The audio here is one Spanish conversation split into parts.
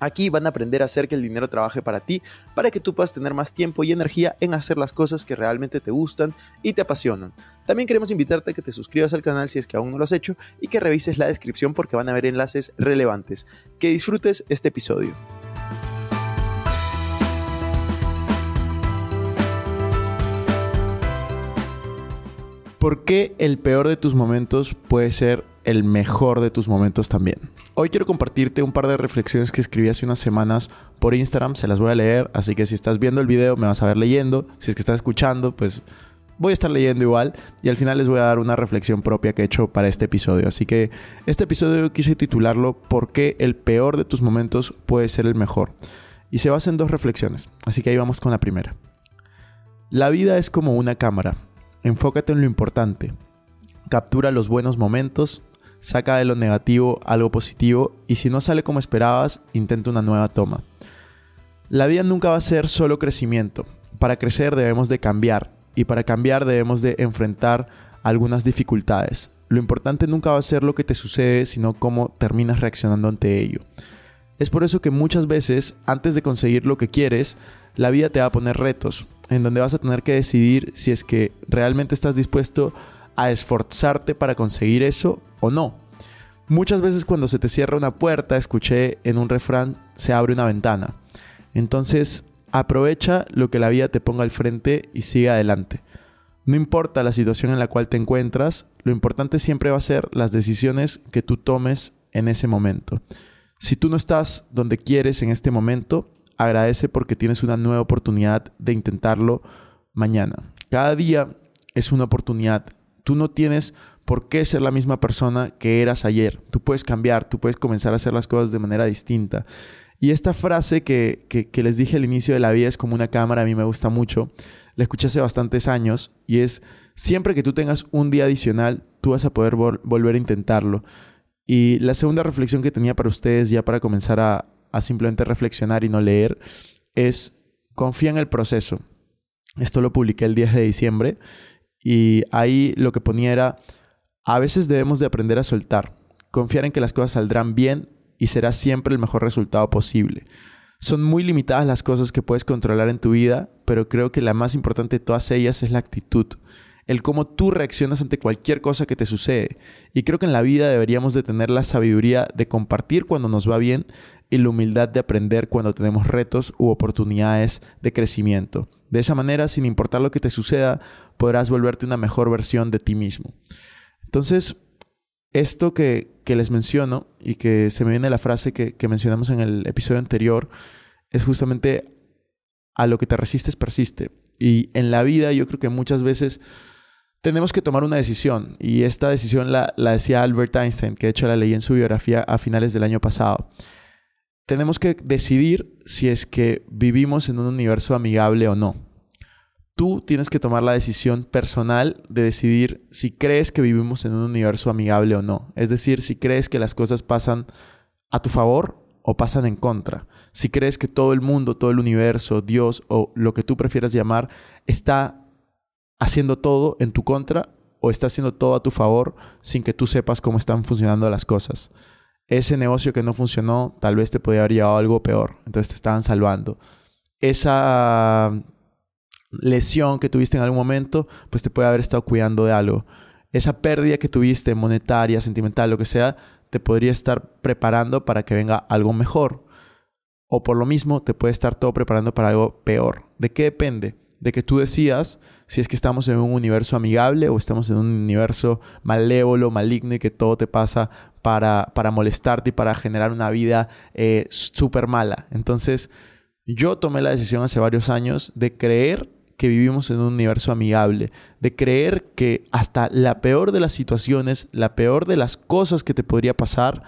Aquí van a aprender a hacer que el dinero trabaje para ti, para que tú puedas tener más tiempo y energía en hacer las cosas que realmente te gustan y te apasionan. También queremos invitarte a que te suscribas al canal si es que aún no lo has hecho y que revises la descripción porque van a haber enlaces relevantes. Que disfrutes este episodio. ¿Por qué el peor de tus momentos puede ser el mejor de tus momentos también. Hoy quiero compartirte un par de reflexiones que escribí hace unas semanas por Instagram, se las voy a leer, así que si estás viendo el video me vas a ver leyendo, si es que estás escuchando, pues voy a estar leyendo igual y al final les voy a dar una reflexión propia que he hecho para este episodio. Así que este episodio quise titularlo ¿Por qué el peor de tus momentos puede ser el mejor? Y se basa en dos reflexiones, así que ahí vamos con la primera. La vida es como una cámara, enfócate en lo importante, captura los buenos momentos, saca de lo negativo algo positivo y si no sale como esperabas, intenta una nueva toma. La vida nunca va a ser solo crecimiento. Para crecer debemos de cambiar y para cambiar debemos de enfrentar algunas dificultades. Lo importante nunca va a ser lo que te sucede, sino cómo terminas reaccionando ante ello. Es por eso que muchas veces, antes de conseguir lo que quieres, la vida te va a poner retos, en donde vas a tener que decidir si es que realmente estás dispuesto a esforzarte para conseguir eso o no. Muchas veces cuando se te cierra una puerta, escuché en un refrán, se abre una ventana. Entonces, aprovecha lo que la vida te ponga al frente y sigue adelante. No importa la situación en la cual te encuentras, lo importante siempre va a ser las decisiones que tú tomes en ese momento. Si tú no estás donde quieres en este momento, agradece porque tienes una nueva oportunidad de intentarlo mañana. Cada día es una oportunidad Tú no tienes por qué ser la misma persona que eras ayer. Tú puedes cambiar, tú puedes comenzar a hacer las cosas de manera distinta. Y esta frase que, les dije al inicio de la vida es como una cámara, a mí me gusta mucho. La escuché hace bastantes años y es, siempre que tú tengas un día adicional, tú vas a poder volver a intentarlo. Y la segunda reflexión que tenía para ustedes, ya para comenzar a, a simplemente reflexionar y no leer, es confía en el proceso. Esto lo publiqué el 10 de diciembre y ahí lo que ponía era, a veces debemos de aprender a soltar, confiar en que las cosas saldrán bien y será siempre el mejor resultado posible. Son muy limitadas las cosas que puedes controlar en tu vida, pero creo que la más importante de todas ellas es la actitud, el cómo tú reaccionas ante cualquier cosa que te sucede. Y creo que en la vida deberíamos de tener la sabiduría de compartir cuando nos va bien y la humildad de aprender cuando tenemos retos u oportunidades de crecimiento. De esa manera, sin importar lo que te suceda, podrás volverte una mejor versión de ti mismo. Entonces, esto que, les menciono y que se me viene la frase que, que mencionamos en el episodio anterior, es justamente a lo que te resistes persiste. Y en la vida yo creo que muchas veces tenemos que tomar una decisión. Y esta decisión la, la, decía Albert Einstein, que de hecho la leí en su biografía a finales del año pasado tenemos que decidir si es que vivimos en un universo amigable o no. Tú tienes que tomar la decisión personal de decidir si crees que vivimos en un universo amigable o no. Es decir, si crees que las cosas pasan a tu favor o pasan en contra. Si crees que todo el mundo, todo el universo, Dios o lo que tú prefieras llamar, está haciendo todo en tu contra o está haciendo todo a tu favor sin que tú sepas cómo están funcionando las cosas ese negocio que no funcionó tal vez te podía haber llevado algo peor, entonces te estaban salvando. Esa lesión que tuviste en algún momento, pues te puede haber estado cuidando de algo. Esa pérdida que tuviste monetaria, sentimental, lo que sea, te podría estar preparando para que venga algo mejor. O por lo mismo, te puede estar todo preparando para algo peor. ¿De qué depende? De que tú decidas si es que estamos en un universo amigable o estamos en un universo malévolo, maligno y que todo te pasa para, para molestarte y para generar una vida eh, súper mala. Entonces, yo tomé la decisión hace varios años de creer que vivimos en un universo amigable, de creer que hasta la peor de las situaciones, la peor de las cosas que te podría pasar,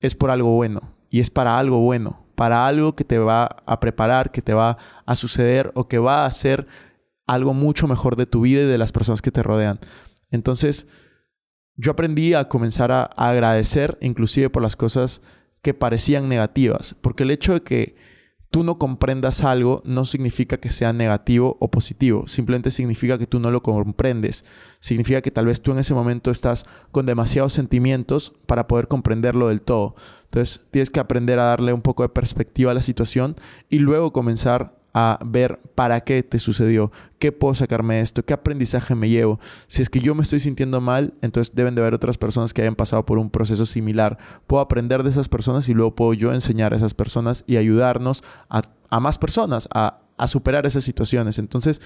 es por algo bueno y es para algo bueno. Para algo que te va a preparar, que te va a suceder o que va a hacer algo mucho mejor de tu vida y de las personas que te rodean. Entonces, yo aprendí a comenzar a, agradecer inclusive por las cosas que parecían negativas, porque el hecho de que tú no comprendas algo no significa que sea negativo o positivo, simplemente significa que tú no lo comprendes, significa que tal vez tú en ese momento estás con demasiados sentimientos para poder comprenderlo del todo. Entonces tienes que aprender a darle un poco de perspectiva a la situación y luego comenzar a ver para qué te sucedió, qué puedo sacarme de esto, qué aprendizaje me llevo. Si es que yo me estoy sintiendo mal, entonces deben de haber otras personas que hayan pasado por un proceso similar. Puedo aprender de esas personas y luego puedo yo enseñar a esas personas y ayudarnos a, más personas a, a superar esas situaciones. Entonces,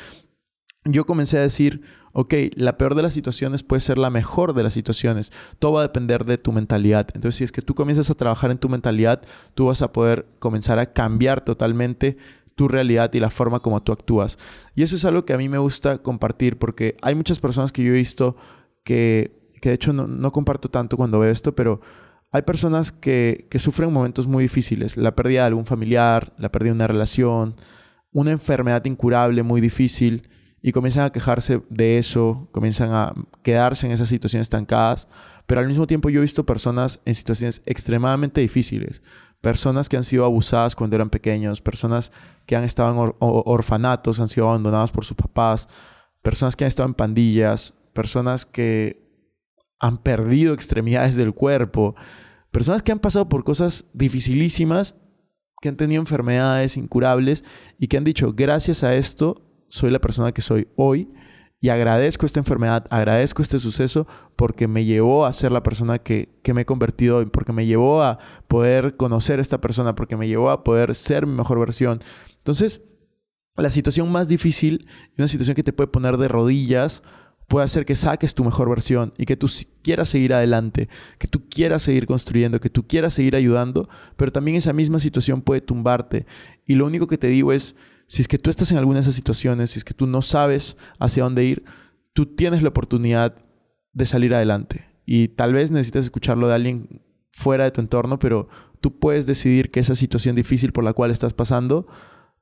yo comencé a decir, ok, la peor de las situaciones puede ser la mejor de las situaciones. Todo va a depender de tu mentalidad. Entonces, si es que tú comienzas a trabajar en tu mentalidad, tú vas a poder comenzar a cambiar totalmente tu realidad y la forma como tú actúas. Y eso es algo que a mí me gusta compartir porque hay muchas personas que yo he visto que, que de hecho no, comparto tanto cuando veo esto, pero hay personas que, que sufren momentos muy difíciles. La pérdida de algún familiar, la pérdida de una relación, una enfermedad incurable muy difícil y comienzan a quejarse de eso, comienzan a quedarse en esas situaciones estancadas, pero al mismo tiempo yo he visto personas en situaciones extremadamente difíciles, personas que han sido abusadas cuando eran pequeños, personas que han estado en orfanatos, han sido abandonadas por sus papás, personas que han estado en pandillas, personas que han perdido extremidades del cuerpo, personas que han pasado por cosas dificilísimas, que han tenido enfermedades incurables y que han dicho, gracias a esto soy la persona que soy hoy y agradezco esta enfermedad, agradezco este suceso porque me llevó a ser la persona que, me he convertido hoy, porque me llevó a poder conocer a esta persona, porque me llevó a poder ser mi mejor versión. Entonces, la situación más difícil una situación que te puede poner de rodillas puede hacer que saques tu mejor versión y que tú quieras seguir adelante, que tú quieras seguir construyendo, que tú quieras seguir ayudando, pero también esa misma situación puede tumbarte. Y lo único que te digo es, si es que tú estás en alguna de esas situaciones, si es que tú no sabes hacia dónde ir, tú tienes la oportunidad de salir adelante. Y tal vez necesitas escucharlo de alguien fuera de tu entorno, pero tú puedes decidir que esa situación difícil por la cual estás pasando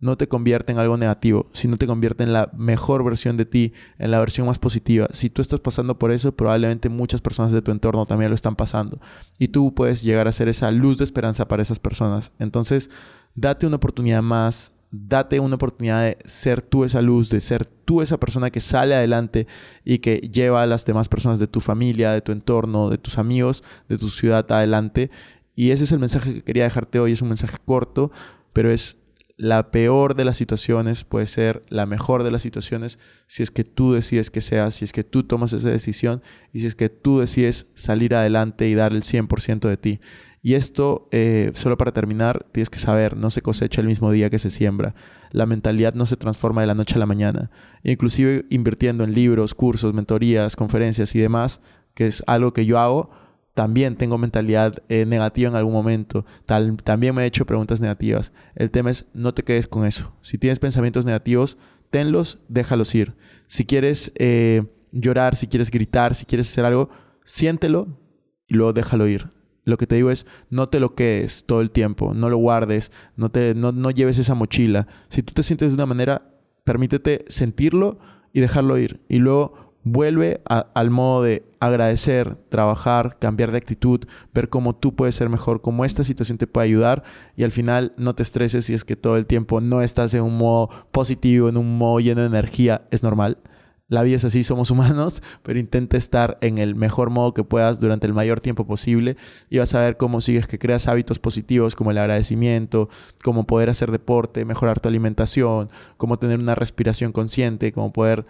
no te convierte en algo negativo, sino te convierte en la mejor versión de ti, en la versión más positiva. Si tú estás pasando por eso, probablemente muchas personas de tu entorno también lo están pasando. Y tú puedes llegar a ser esa luz de esperanza para esas personas. Entonces, date una oportunidad más date una oportunidad de ser tú esa luz, de ser tú esa persona que sale adelante y que lleva a las demás personas de tu familia, de tu entorno, de tus amigos, de tu ciudad adelante. Y ese es el mensaje que quería dejarte hoy. Es un mensaje corto, pero es la peor de las situaciones, puede ser la mejor de las situaciones si es que tú decides que sea, si es que tú tomas esa decisión y si es que tú decides salir adelante y dar el 100% de ti. Y esto, eh, solo para terminar, tienes que saber, no se cosecha el mismo día que se siembra. La mentalidad no se transforma de la noche a la mañana. Inclusive invirtiendo en libros, cursos, mentorías, conferencias y demás, que es algo que yo hago, también tengo mentalidad eh, negativa en algún momento. También me he hecho preguntas negativas. El tema es, no te quedes con eso. Si tienes pensamientos negativos, tenlos, déjalos ir. Si quieres eh, llorar, si quieres gritar, si quieres hacer algo, siéntelo y luego déjalo ir lo que te digo es, no te lo quedes todo el tiempo, no lo guardes, no, te, no, no lleves esa mochila. Si tú te sientes de una manera, permítete sentirlo y dejarlo ir. Y luego vuelve al modo de agradecer, trabajar, cambiar de actitud, ver cómo tú puedes ser mejor, cómo esta situación te puede ayudar y al final no te estreses si es que todo el tiempo no estás en un modo positivo, en un modo lleno de energía, es normal. La vida es así, somos humanos, pero intenta estar en el mejor modo que puedas durante el mayor tiempo posible y vas a ver cómo sigues que creas hábitos positivos como el agradecimiento, cómo poder hacer deporte, mejorar tu alimentación, cómo tener una respiración consciente, cómo poder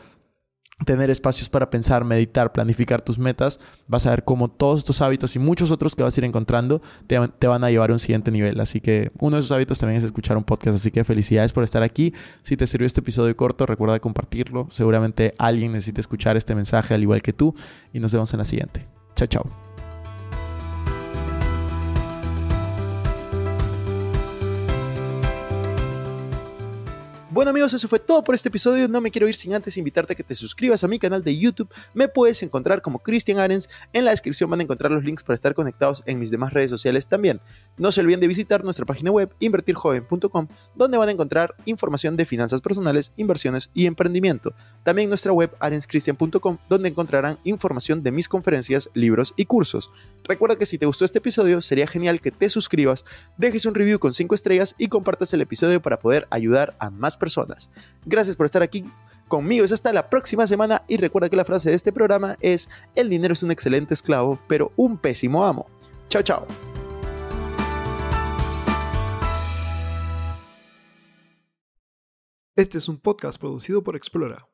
tener espacios para pensar, meditar, planificar tus metas, vas a ver cómo todos estos hábitos y muchos otros que vas a ir encontrando te, van a llevar a un siguiente nivel. Así que uno de esos hábitos también es escuchar un podcast. Así que felicidades por estar aquí. Si te sirvió este episodio corto, recuerda compartirlo. Seguramente alguien necesita escuchar este mensaje al igual que tú. Y nos vemos en la siguiente. Chao, chao. Bueno amigos, eso fue todo por este episodio. No me quiero ir sin antes invitarte a que te suscribas a mi canal de YouTube. Me puedes encontrar como Cristian Arens. En la descripción van a encontrar los links para estar conectados en mis demás redes sociales también. No se olviden de visitar nuestra página web invertirjoven.com donde van a encontrar información de finanzas personales, inversiones y emprendimiento. También nuestra web arenscristian.com donde encontrarán información de mis conferencias, libros y cursos. Recuerda que si te gustó este episodio sería genial que te suscribas, dejes un review con 5 estrellas y compartas el episodio para poder ayudar a más personas. Gracias por estar aquí conmigo. Es hasta la próxima semana y recuerda que la frase de este programa es, el dinero es un excelente esclavo, pero un pésimo amo. Chao, chao. Este es un podcast producido por Explora.